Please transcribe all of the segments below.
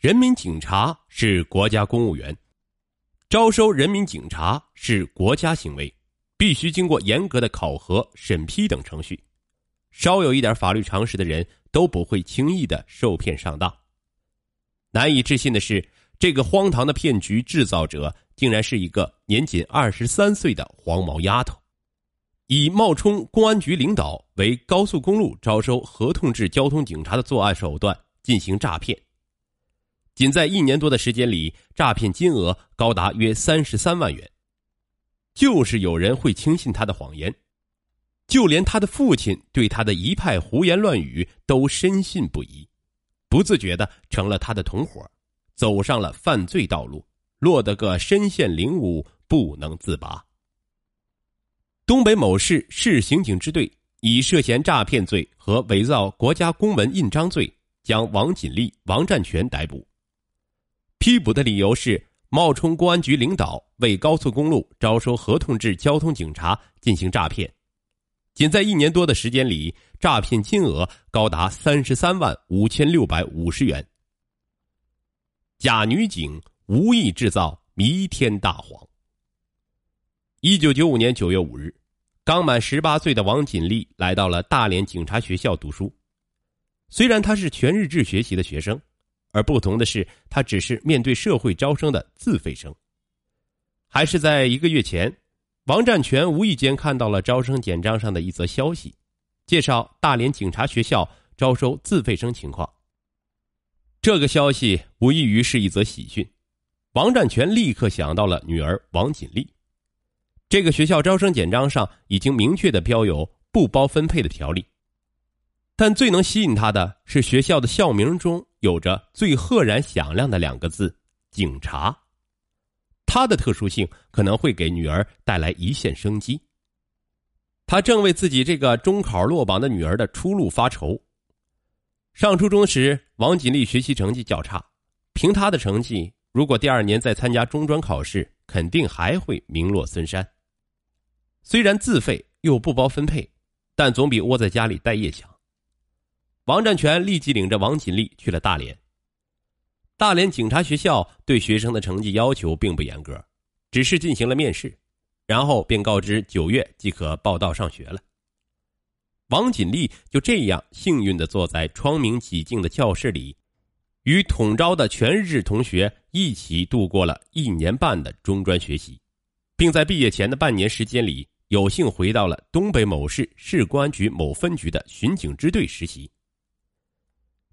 人民警察是国家公务员，招收人民警察是国家行为，必须经过严格的考核、审批等程序。稍有一点法律常识的人都不会轻易的受骗上当。难以置信的是，这个荒唐的骗局制造者竟然是一个年仅二十三岁的黄毛丫头，以冒充公安局领导为高速公路招收合同制交通警察的作案手段进行诈骗。仅在一年多的时间里，诈骗金额高达约三十三万元。就是有人会轻信他的谎言。就连他的父亲对他的一派胡言乱语都深信不疑，不自觉的成了他的同伙，走上了犯罪道路，落得个身陷囹圄不能自拔。东北某市市刑警支队以涉嫌诈骗罪和伪造国家公文印章罪，将王锦丽、王占全逮捕。批捕的理由是冒充公安局领导，为高速公路招收合同制交通警察进行诈骗。仅在一年多的时间里，诈骗金额高达三十三万五千六百五十元。假女警无意制造弥天大谎。一九九五年九月五日，刚满十八岁的王锦丽来到了大连警察学校读书。虽然她是全日制学习的学生，而不同的是，他只是面对社会招生的自费生。还是在一个月前。王占全无意间看到了招生简章上的一则消息，介绍大连警察学校招收自费生情况。这个消息无异于是一则喜讯，王占全立刻想到了女儿王锦丽。这个学校招生简章上已经明确的标有不包分配的条例，但最能吸引他的是学校的校名中有着最赫然响亮的两个字“警察”。他的特殊性可能会给女儿带来一线生机。他正为自己这个中考落榜的女儿的出路发愁。上初中时，王锦丽学习成绩较差，凭她的成绩，如果第二年再参加中专考试，肯定还会名落孙山。虽然自费又不包分配，但总比窝在家里待业强。王占全立即领着王锦丽去了大连。大连警察学校对学生的成绩要求并不严格，只是进行了面试，然后便告知九月即可报到上学了。王锦丽就这样幸运的坐在窗明几净的教室里，与统招的全日制同学一起度过了一年半的中专学习，并在毕业前的半年时间里，有幸回到了东北某市市公安局某分局的巡警支队实习。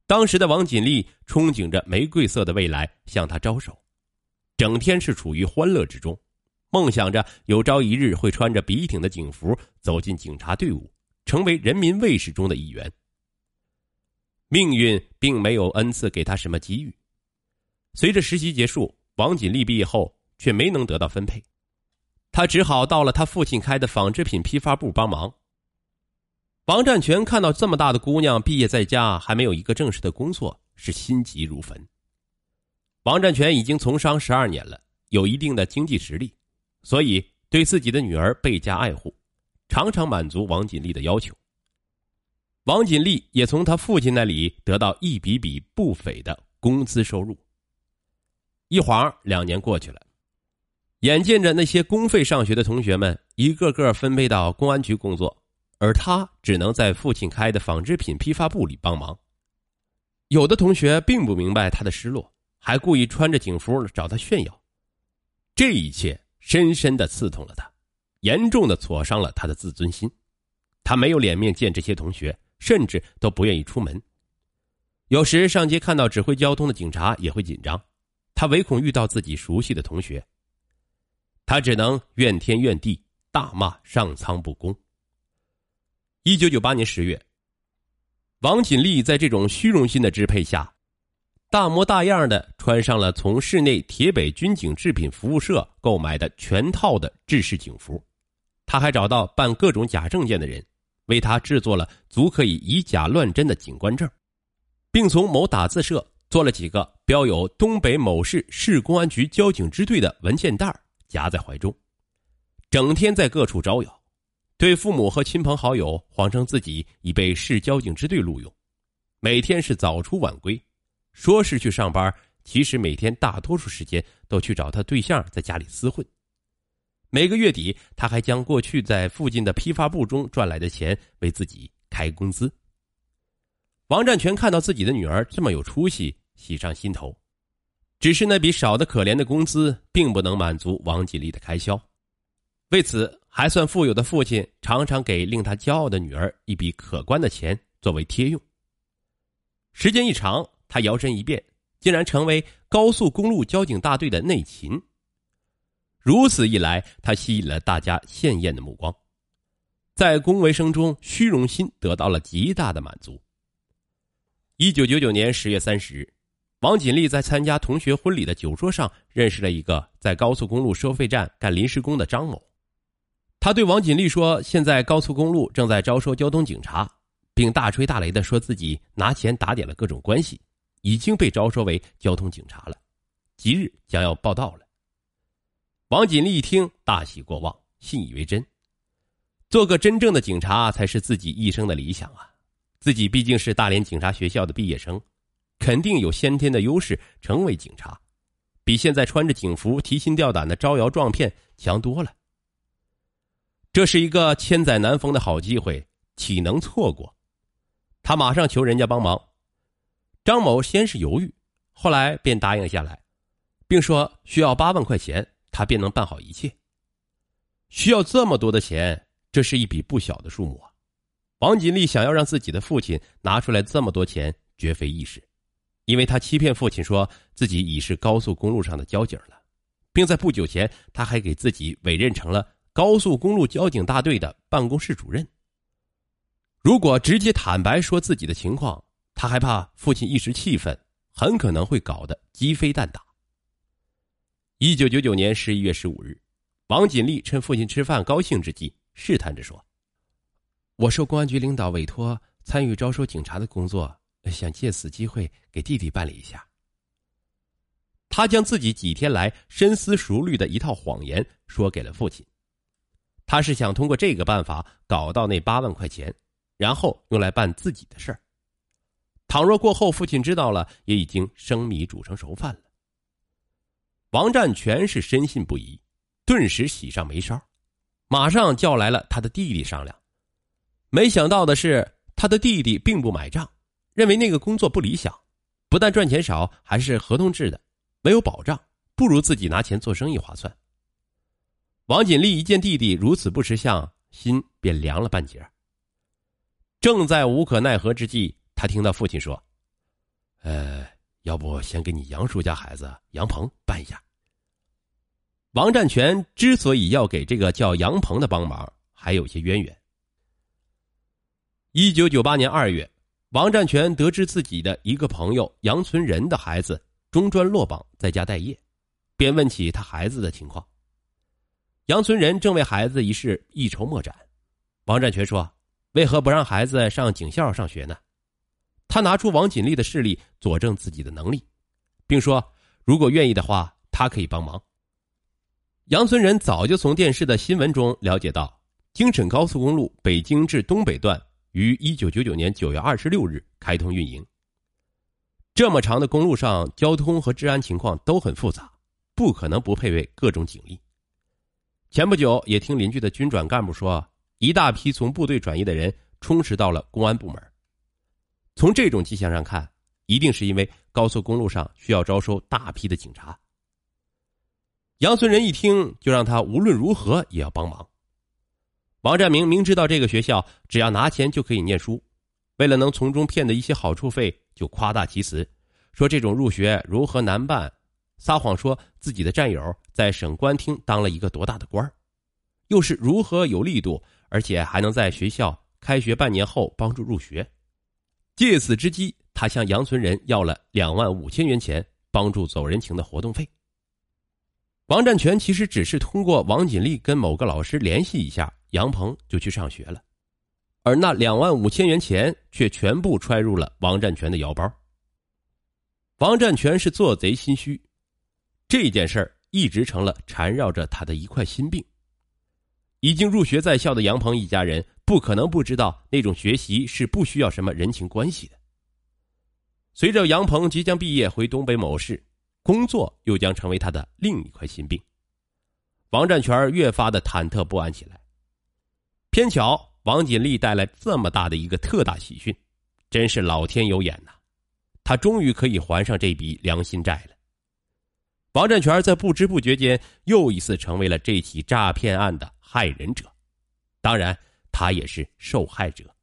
当时的王锦丽憧憬着玫瑰色的未来向他招手，整天是处于欢乐之中，梦想着有朝一日会穿着笔挺的警服走进警察队伍，成为人民卫士中的一员。命运并没有恩赐给他什么机遇，随着实习结束，王锦丽毕业后却没能得到分配，他只好到了他父亲开的纺织品批发部帮忙。王占全看到这么大的姑娘毕业在家，还没有一个正式的工作，是心急如焚。王占全已经从商十二年了，有一定的经济实力，所以对自己的女儿倍加爱护，常常满足王锦丽的要求。王锦丽也从他父亲那里得到一笔笔不菲的工资收入。一晃两年过去了，眼见着那些公费上学的同学们一个个分配到公安局工作。而他只能在父亲开的纺织品批发部里帮忙。有的同学并不明白他的失落，还故意穿着警服找他炫耀。这一切深深的刺痛了他，严重的挫伤了他的自尊心。他没有脸面见这些同学，甚至都不愿意出门。有时上街看到指挥交通的警察也会紧张，他唯恐遇到自己熟悉的同学。他只能怨天怨地，大骂上苍不公。一九九八年十月，王锦丽在这种虚荣心的支配下，大模大样的穿上了从市内铁北军警制品服务社购买的全套的制式警服。他还找到办各种假证件的人，为他制作了足可以以假乱真的警官证，并从某打字社做了几个标有东北某市市公安局交警支队的文件袋，夹在怀中，整天在各处招摇。对父母和亲朋好友谎称自己已被市交警支队录用，每天是早出晚归，说是去上班，其实每天大多数时间都去找他对象在家里厮混。每个月底，他还将过去在附近的批发部中赚来的钱为自己开工资。王占全看到自己的女儿这么有出息，喜上心头。只是那笔少的可怜的工资，并不能满足王锦丽的开销。为此，还算富有的父亲常常给令他骄傲的女儿一笔可观的钱作为贴用。时间一长，他摇身一变，竟然成为高速公路交警大队的内勤。如此一来，他吸引了大家羡艳的目光，在恭维声中，虚荣心得到了极大的满足。一九九九年十月三十日。王锦丽在参加同学婚礼的酒桌上认识了一个在高速公路收费站干临时工的张某。他对王锦丽说：“现在高速公路正在招收交通警察，并大吹大擂的说自己拿钱打点了各种关系，已经被招收为交通警察了，即日将要报到了。”王锦丽一听，大喜过望，信以为真。做个真正的警察才是自己一生的理想啊！自己毕竟是大连警察学校的毕业生。肯定有先天的优势，成为警察，比现在穿着警服提心吊胆的招摇撞骗强多了。这是一个千载难逢的好机会，岂能错过？他马上求人家帮忙。张某先是犹豫，后来便答应下来，并说需要八万块钱，他便能办好一切。需要这么多的钱，这是一笔不小的数目啊！王锦丽想要让自己的父亲拿出来这么多钱，绝非易事。因为他欺骗父亲说自己已是高速公路上的交警了，并在不久前他还给自己委任成了高速公路交警大队的办公室主任。如果直接坦白说自己的情况，他害怕父亲一时气愤，很可能会搞得鸡飞蛋打。一九九九年十一月十五日，王锦丽趁父亲吃饭高兴之际，试探着说：“我受公安局领导委托参与招收警察的工作。”想借此机会给弟弟办理一下。他将自己几天来深思熟虑的一套谎言说给了父亲。他是想通过这个办法搞到那八万块钱，然后用来办自己的事儿。倘若过后父亲知道了，也已经生米煮成熟饭了。王占全是深信不疑，顿时喜上眉梢，马上叫来了他的弟弟商量。没想到的是，他的弟弟并不买账。认为那个工作不理想，不但赚钱少，还是合同制的，没有保障，不如自己拿钱做生意划算。王锦丽一见弟弟如此不识相，心便凉了半截。正在无可奈何之际，他听到父亲说：“呃，要不先给你杨叔家孩子杨鹏办一下。”王占全之所以要给这个叫杨鹏的帮忙，还有些渊源。一九九八年二月。王占全得知自己的一个朋友杨存仁的孩子中专落榜，在家待业，便问起他孩子的情况。杨存仁正为孩子一事一筹莫展。王占全说：“为何不让孩子上警校上学呢？”他拿出王锦丽的事例佐证自己的能力，并说：“如果愿意的话，他可以帮忙。”杨存仁早就从电视的新闻中了解到，京沈高速公路北京至东北段。于一九九九年九月二十六日开通运营。这么长的公路上，交通和治安情况都很复杂，不可能不配备各种警力。前不久也听邻居的军转干部说，一大批从部队转移的人充实到了公安部门。从这种迹象上看，一定是因为高速公路上需要招收大批的警察。杨存仁一听，就让他无论如何也要帮忙。王占明明知道这个学校只要拿钱就可以念书，为了能从中骗得一些好处费，就夸大其词，说这种入学如何难办，撒谎说自己的战友在省官厅当了一个多大的官又是如何有力度，而且还能在学校开学半年后帮助入学。借此之机，他向杨存仁要了两万五千元钱，帮助走人情的活动费。王占全其实只是通过王锦丽跟某个老师联系一下，杨鹏就去上学了，而那两万五千元钱却全部揣入了王占全的腰包。王占全是做贼心虚，这件事儿一直成了缠绕着他的一块心病。已经入学在校的杨鹏一家人不可能不知道那种学习是不需要什么人情关系的。随着杨鹏即将毕业回东北某市。工作又将成为他的另一块心病。王占全越发的忐忑不安起来。偏巧王锦丽带来这么大的一个特大喜讯，真是老天有眼呐！他终于可以还上这笔良心债了。王占全在不知不觉间又一次成为了这起诈骗案的害人者，当然，他也是受害者。